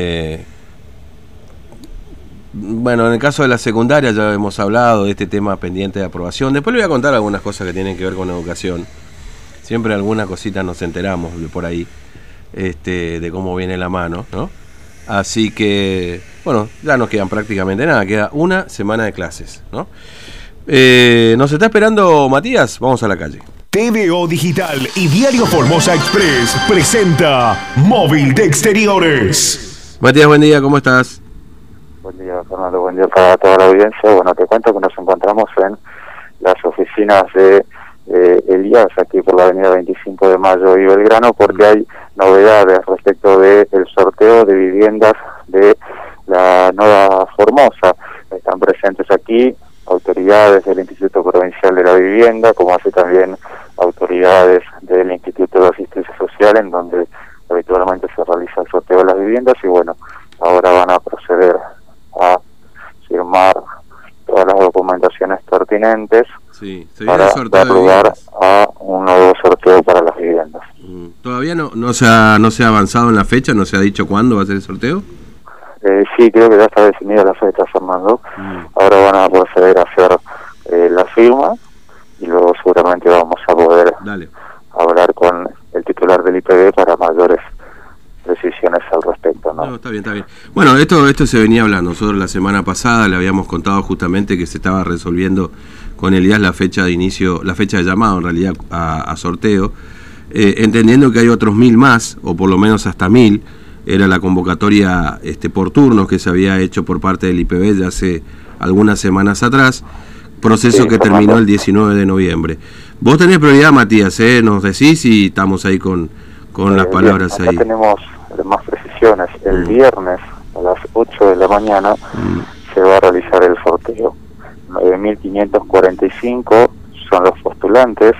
Eh, bueno, en el caso de la secundaria ya hemos hablado de este tema pendiente de aprobación. Después le voy a contar algunas cosas que tienen que ver con educación. Siempre alguna cosita nos enteramos por ahí, este, de cómo viene la mano, ¿no? Así que, bueno, ya nos quedan prácticamente nada, queda una semana de clases, ¿no? Eh, ¿Nos está esperando Matías? Vamos a la calle. TVO Digital y Diario Formosa Express presenta Móvil de Exteriores. Matías, buen día, ¿cómo estás? Buen día, Fernando, buen día para toda la audiencia. Bueno, te cuento que nos encontramos en las oficinas de eh, Elías, aquí por la avenida 25 de Mayo y Belgrano, porque hay novedades respecto del sorteo de viviendas de la Nueva Formosa. Están presentes aquí autoridades del Instituto Provincial de la Vivienda, como así también autoridades del Instituto de Asistencia Social, en donde habitualmente se realiza el sorteo de las viviendas y bueno, ahora van a proceder a firmar todas las documentaciones pertinentes para dar lugar a un nuevo sorteo para las viviendas. Mm. ¿Todavía no, no, se ha, no se ha avanzado en la fecha? ¿No se ha dicho cuándo va a ser el sorteo? Eh, sí, creo que ya está definida la fecha, Fernando. Mm. Ahora van a proceder a hacer eh, la firma y luego seguramente vamos a poder hablar con el titular del IPB para mayores decisiones al ¿no? está bien, está bien. Bueno, esto, esto se venía hablando. Nosotros la semana pasada le habíamos contado justamente que se estaba resolviendo con Elías la fecha de inicio, la fecha de llamado en realidad a, sorteo, eh, entendiendo que hay otros mil más, o por lo menos hasta mil, era la convocatoria este, por turnos que se había hecho por parte del IPB ya hace algunas semanas atrás, proceso que terminó el 19 de noviembre. Vos tenés prioridad, Matías, ¿eh? nos decís y estamos ahí con, con las palabras ahí. tenemos más precisiones. El mm. viernes a las 8 de la mañana mm. se va a realizar el sorteo. 9.545 son los postulantes.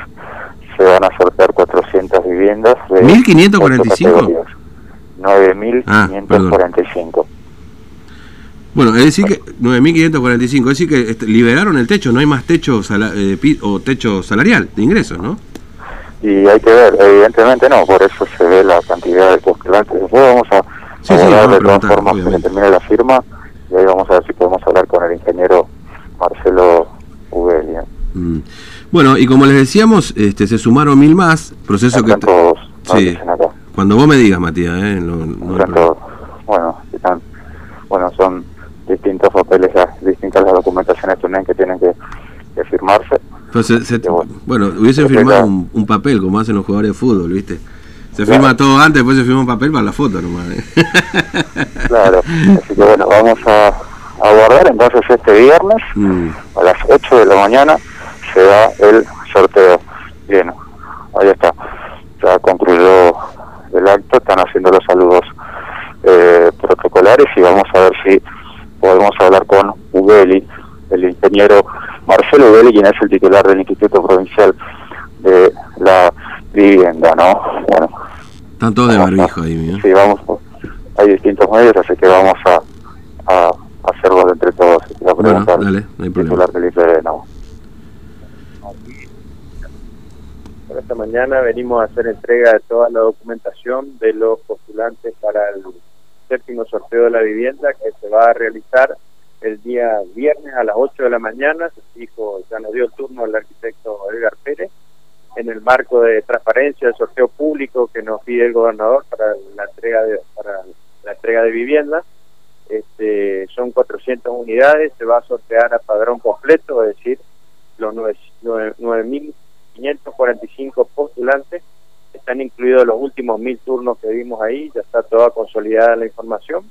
Se van a sortear 400 viviendas. De ¿1.545? 9.545. Ah, bueno, es decir que 9.545, es decir que este, liberaron el techo, no hay más techo eh, o techo salarial de ingresos, ¿no? Y hay que ver, evidentemente no, por eso se ve la cantidad de postulantes. Después vamos a sí, hablar de todas formas que termine la firma y ahí vamos a ver si podemos hablar con el ingeniero Marcelo Ubeli. Mm. Bueno, y como les decíamos, este, se sumaron mil más, proceso que... Todos, sí. Cuando vos me digas, Matías, ¿eh? bueno, están, bueno, son distintos papeles, distintas las documentaciones también que tienen que, firmarse. Bueno, hubiesen firmado un, papel como hacen los jugadores de fútbol, ¿viste? Se firma todo antes, después se firma un papel para la foto nomás. ¿eh? claro, así que bueno, vamos a, a entonces este viernes mm. a las 8 de la mañana se da el sorteo. Bien, ahí está. Ya concluyó el acto, están haciendo los saludos eh, protocolares y vamos a ver si podemos hablar con Ubeli, el ingeniero Marcelo Ubeli, quien es el titular del Instituto Provincial de la Vivienda, ¿no? Bueno. Están todos de barbijo ahí, ¿no? Sí, vamos, hay distintos medios, así que vamos a, a hacerlo entre todos. bueno, dale, no hay problema. Titular del IPD, no. esta mañana venimos a hacer entrega de toda la documentación de los postulantes para el séptimo sorteo de la vivienda que se va a realizar el día viernes a las 8 de la mañana. Dijo, ya nos dio el turno al arquitecto Edgar Pérez en el marco de transparencia del sorteo público que nos pide el gobernador para la entrega de para la entrega de vivienda. Este, son 400 unidades, se va a sortear a padrón completo, es decir, los 9.000 545 postulantes, están incluidos los últimos mil turnos que vimos ahí, ya está toda consolidada la información,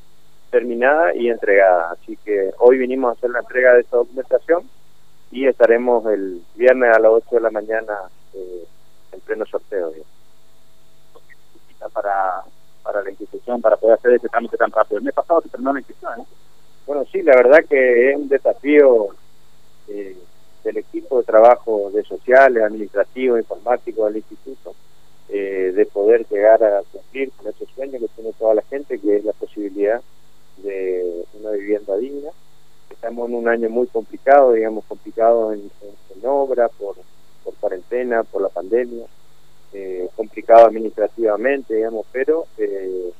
terminada y entregada. Así que hoy vinimos a hacer la entrega de esta documentación y estaremos el viernes a las 8 de la mañana eh, en pleno sorteo. Para, para la institución, para poder hacer este trámite tan rápido. El mes pasado se terminó la inscripción. ¿eh? Bueno, sí, la verdad que es un desafío eh, del equipo de trabajo de sociales, administrativo, informático del instituto, eh, de poder llegar a cumplir con ese sueño que tiene toda la gente, que es la posibilidad de una vivienda digna. Estamos en año muy complicado, digamos, complicado en, obra, por, por cuarentena, por la pandemia, eh, complicado administrativamente, digamos, pero eh,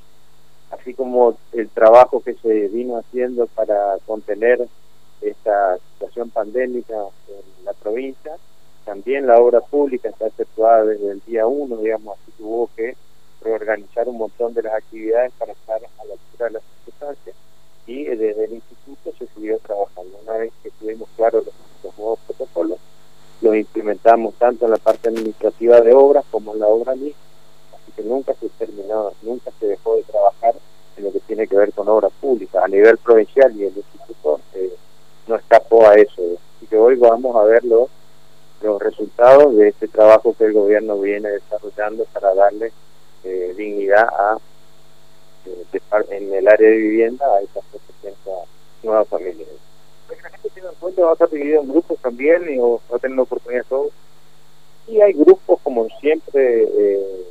así como el trabajo que se vino haciendo para contener esta situación pandémica en la provincia, también la obra pública está efectuada desde el día uno, digamos, así que hubo que reorganizar un montón de las actividades para estar a la altura de las circunstancias y desde el instituto se siguió trabajando. Una vez que tuvimos claros los, nuevos protocolos, los implementamos tanto en la parte administrativa de obras como en la obra misma, así que nunca se terminó, nunca se dejó de trabajar en lo que tiene que ver con obras públicas. A nivel provincial y el instituto eh, no escapó a eso. Así que hoy vamos a ver los, los resultados de este trabajo que el gobierno viene desarrollando para darle eh, dignidad a en el área de vivienda a esas 700 nuevas familias. ¿La gente tiene en cuenta va a estar dividido en grupos también y va a tener la oportunidad todos? Y hay grupos, como siempre, eh,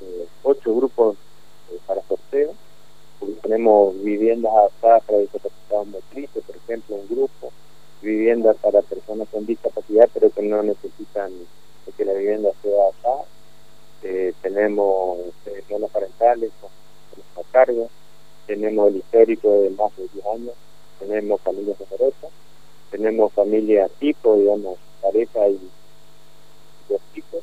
eh, ocho grupos eh, para sorteo. tenemos viviendas adaptadas para discapacitados motrices, por ejemplo, un grupo. Viviendas para personas con discapacidad, pero que no necesitan que la vivienda sea adaptada. tenemos zonas parentales con a cargo, tenemos el histórico de más de 10 años, tenemos familias numerosas, tenemos familias tipo, digamos, pareja y dos tipos,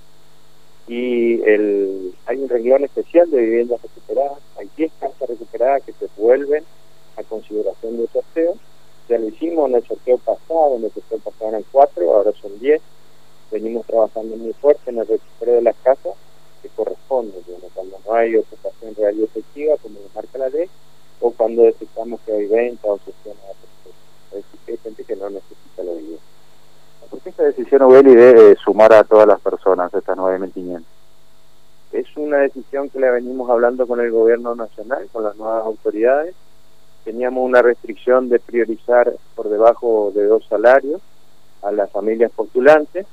y el, hay un renglón especial de viviendas recuperadas, hay 10 casas recuperadas que se vuelven a consideración de sorteo, ya lo hicimos en el sorteo pasado, en el sorteo pasado eran 4, ahora son 10, venimos trabajando muy fuerte en el recupero de las casas, que corresponde, cuando no hay ocupación real y efectiva, como marca la ley, o cuando detectamos que hay venta o sesión a Es decir, que hay gente que no necesita la vivienda. ¿Por qué esta decisión, Ubeli, de sumar a todas las personas, estas 9.500? Es una decisión que le venimos hablando con el gobierno nacional, con las nuevas autoridades. Teníamos una restricción de priorizar por debajo de dos salarios a las familias postulantes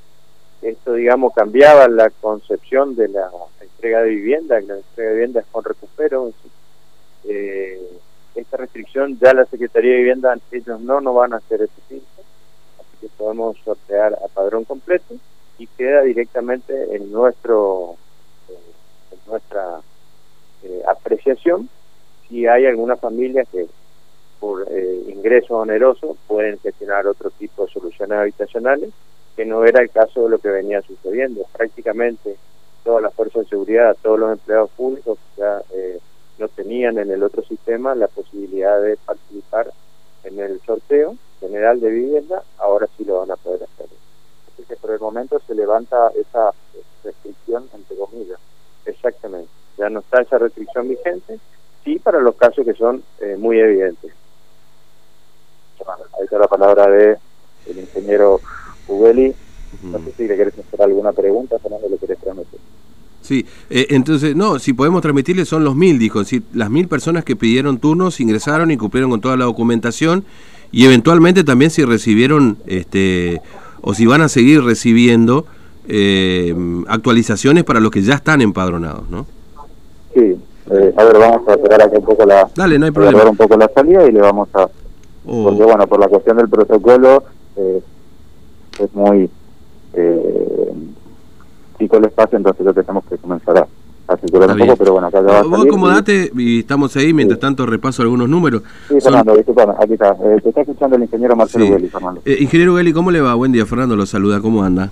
esto, digamos, cambiaba la concepción de la entrega de vivienda, que la entrega de vivienda es con recupero. Eh, esta restricción ya la Secretaría de Vivienda, ellos no nos van a hacer ese fin, así que podemos sortear a padrón completo y queda directamente en nuestro eh, nuestra eh, apreciación si hay alguna familia que por ingreso oneroso pueden gestionar otro tipo de soluciones habitacionales que no era el caso de lo que venía sucediendo. Prácticamente todas las fuerzas de seguridad, todos los empleados públicos ya eh, no tenían en el otro sistema la posibilidad de participar en el sorteo general de vivienda, ahora sí lo van a poder hacer. Así que por el momento se levanta esa restricción, entre comillas. Exactamente. Ya no está esa restricción vigente, sí para los casos que son eh, muy evidentes. Ahí está la palabra de el ingeniero Ubeli, no sé si le querés hacer alguna pregunta, Fernando, le querés transmitir. Sí, eh, entonces, no, si podemos transmitirle son los mil, dijo, si las mil personas que pidieron turnos ingresaron y cumplieron con toda la documentación y eventualmente también si recibieron, este, o si van a seguir recibiendo eh, actualizaciones para los que ya están empadronados, ¿no? Sí, eh, a ver, vamos a esperar aquí un poco la, Dale, no hay problema. un poco la salida y le vamos a, oh. porque bueno, por la cuestión del protocolo, eh, es muy eh, chico el espacio, entonces yo tenemos que comenzar a, a circular un poco, pero bueno, acá ya va a Vos acomodate y estamos ahí, mientras tanto repaso algunos números. Sí, Fernando, disculpame, aquí está. Eh, te está escuchando el ingeniero Marcelo sí. Fernando. Eh, ingeniero Geli, ¿cómo le va? Buen día, Fernando, lo saluda, ¿cómo anda?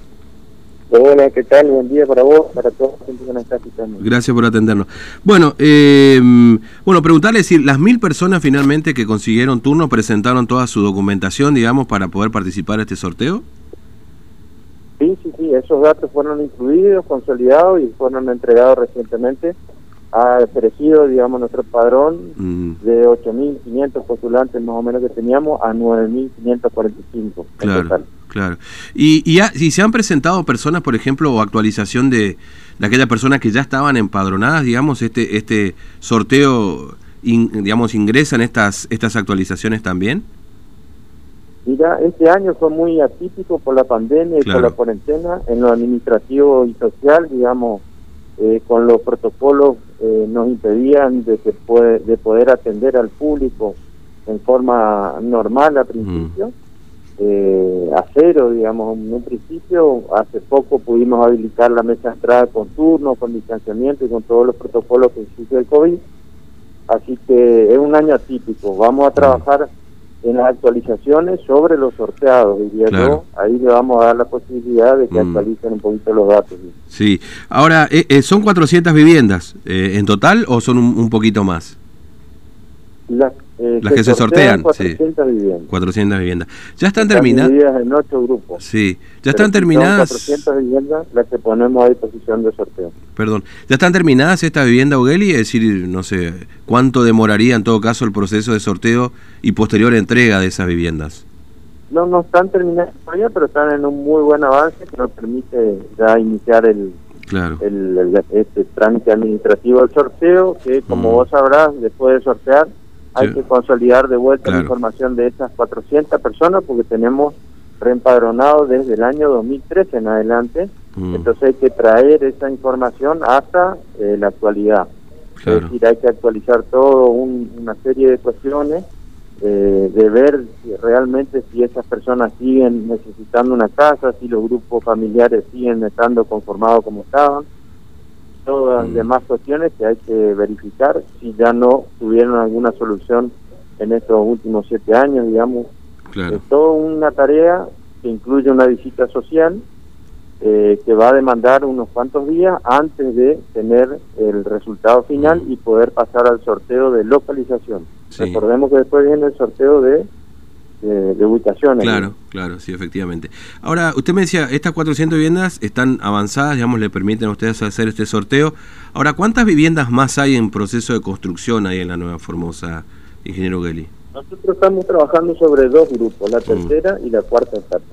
Hola, ¿qué tal? Buen día para vos, para todos los que nos está escuchando. Gracias por atendernos. Bueno, eh, bueno, preguntarle si las mil personas finalmente que consiguieron turno presentaron toda su documentación, digamos, para poder participar en este sorteo. Sí, sí, sí, esos datos fueron incluidos, consolidados y fueron entregados recientemente. Ha crecido, digamos, nuestro padrón mm. de 8.500 postulantes más o menos que teníamos a 9.545. Claro, claro. ¿Y, y, se han presentado personas, por ejemplo, o actualización de, de aquellas personas que ya estaban empadronadas, digamos, este este sorteo, digamos, ingresan estas, estas actualizaciones también? Mira, este año fue muy atípico por la pandemia y por la cuarentena. En lo administrativo y social, digamos, eh, con los protocolos eh, nos impedían de, que de poder atender al público en forma normal al principio. Mm. Eh, a cero, digamos, en un principio, hace poco pudimos habilitar la mesa de entrada con turno, con distanciamiento y con todos los protocolos que existe el COVID Así que es un año atípico. Vamos a trabajar en las actualizaciones sobre los sorteados, diría Claro. yo. Ahí le vamos a dar la posibilidad de que Mm. actualicen un poquito los datos. Sí. Ahora, eh, eh, ¿son 400 viviendas eh, en total o son un, un poquito más? Las, eh, Las que se sortean, sí. 400 viviendas. 400 viviendas. ¿Ya están Están terminadas? en ocho grupos. Sí. ¿Ya están sí terminadas? Son 400 viviendas las que ponemos a disposición de sorteo. Perdón. ¿Ya están terminadas estas viviendas, Ugeli? Es decir, no sé, ¿cuánto demoraría en todo caso el proceso de sorteo y posterior entrega de esas viviendas? No, no están terminadas todavía, pero están en un muy buen avance que nos permite ya iniciar el, Claro. el, el- este trámite administrativo del sorteo, que como Mm. vos sabrás, después de sortear, hay Sí. que consolidar de vuelta la información de esas 400 personas, porque tenemos reempadronado desde el año 2013 en adelante, Mm, entonces hay que traer esa información hasta eh, la actualidad. Es decir, hay que actualizar todo un- una serie de cuestiones, eh, de ver si realmente si esas personas siguen necesitando una casa, si los grupos familiares siguen estando conformados como estaban, todas las Mm. demás cuestiones que hay que verificar si ya no tuvieron alguna solución en estos últimos siete años, digamos. Claro. Es toda una tarea que incluye una visita social eh, que va a demandar unos cuantos días antes de tener el resultado final Mm. y poder pasar al sorteo de localización. Sí. Recordemos que después viene el sorteo de, de, de ubicaciones. Claro, claro, sí, efectivamente. Ahora, usted me decía, estas 400 viviendas están avanzadas, digamos, le permiten a ustedes hacer este sorteo. Ahora, ¿cuántas viviendas más hay en proceso de construcción ahí en la Nueva Formosa, ingeniero Geli? Nosotros estamos trabajando sobre dos grupos, la Mm. tercera y la cuarta etapa.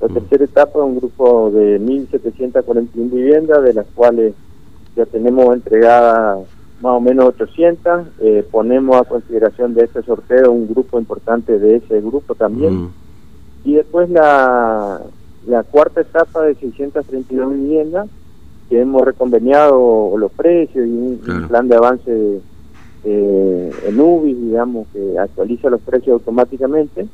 La Mm. tercera etapa es un grupo de 1.741 viviendas, de las cuales ya tenemos entregadas más o menos 800. Eh, ponemos a consideración de este sorteo un grupo importante de ese grupo también. Mm, Y después la, la cuarta etapa de 632 viviendas, que hemos reconveniado los precios y un, plan de avance eh, en UBI, digamos, que actualiza los precios automáticamente.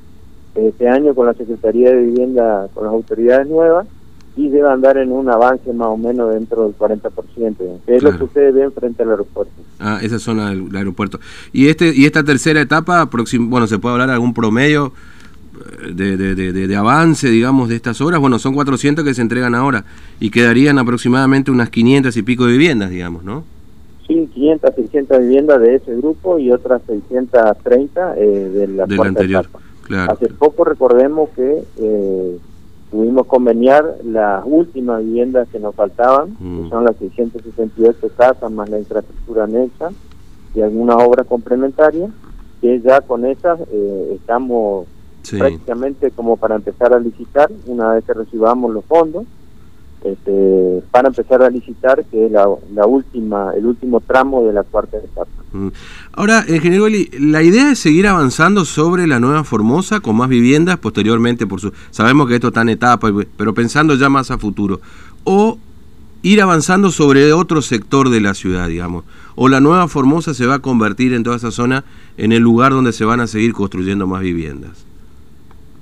Este año con la Secretaría de Vivienda, con las autoridades nuevas, y debe andar en un avance más o menos dentro del 40%, que es lo que ustedes ven frente al aeropuerto. Ah, esa zona del, aeropuerto. Y este y esta tercera etapa, bueno, ¿se puede hablar de algún promedio eh, de, de, de- avance, digamos, de estas obras? Bueno, son 400 que se entregan ahora y quedarían aproximadamente unas 500 y pico de viviendas, digamos, ¿no? Sí, 500, 600 viviendas de ese grupo y otras 630 eh, de la Del anterior. etapa. Claro. Hace poco recordemos que eh, pudimos conveniar las últimas viviendas que nos faltaban, Mm. que son las 668 casas más la infraestructura anexa y algunas obras complementarias, que ya con esas eh, estamos Sí. prácticamente como para empezar a licitar una vez que recibamos los fondos este, para empezar a licitar que es la, la última el último tramo de la cuarta etapa Mm. Ahora, ingeniero Eli, la idea es seguir avanzando sobre la nueva Formosa con más viviendas posteriormente, por su sabemos que esto está en etapa, pero pensando ya más a futuro, o ir avanzando sobre otro sector de la ciudad, digamos, o la nueva Formosa se va a convertir en toda esa zona en el lugar donde se van a seguir construyendo más viviendas.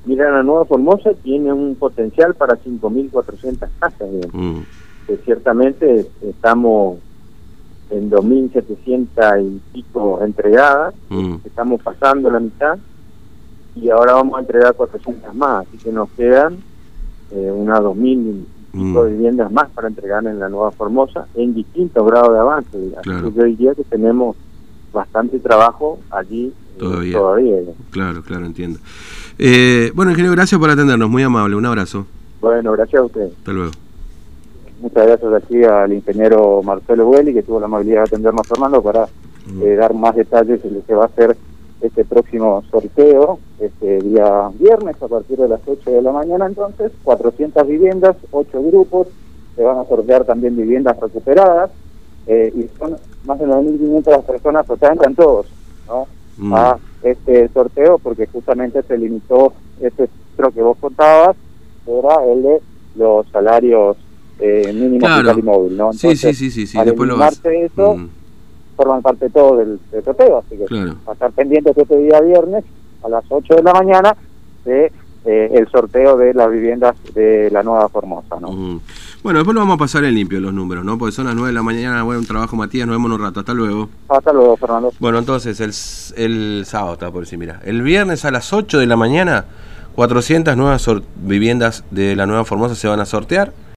mira la nueva Formosa tiene un potencial para 5.400 casas. Mm, que ciertamente estamos en 2.700 y pico entregadas mm, estamos pasando la mitad y ahora vamos a entregar 400 más, así que nos quedan eh, unas 2.000 y pico Mm. viviendas más para entregar en la Nueva Formosa en distintos grados de avance. Así Claro. que yo diría que tenemos bastante trabajo allí eh, Todavía. todavía. claro, claro, entiendo. Eh, bueno, ingeniero, gracias por atendernos, muy amable, un abrazo, Bueno, gracias a ustedes. hasta luego. Muchas gracias aquí al ingeniero Marcelo Bueli, que tuvo la amabilidad de atendernos, Fernando, para eh, dar más detalles de lo que va a ser este próximo sorteo, este día viernes a partir de las 8 de la mañana. Entonces, 400 viviendas, 8 grupos, se van a sortear también viviendas recuperadas, eh, y son más de 9.500 las personas, pues entran todos, ¿no? Mm, a este sorteo porque justamente se limitó ese otro que vos contabas era el de los salarios eh, mínimos Claro. vital y móvil ¿no? sí, sí, sí, sí, sí, al después lo vas. eso Mm, forman parte todo del, del sorteo así que claro. va a estar pendientes este día viernes a las 8 de la mañana de eh, el sorteo de las viviendas de la nueva Formosa ¿no? Mm. Bueno, después lo vamos a pasar en limpio los números, ¿no? Porque son las 9 de la mañana, buen trabajo Matías, nos vemos en un rato, hasta luego. Hasta luego, Fernando. Bueno, entonces el, el sábado, estaba por decir, mira, el viernes a las 8 de la mañana, 400 nuevas viviendas de la Nueva Formosa se van a sortear.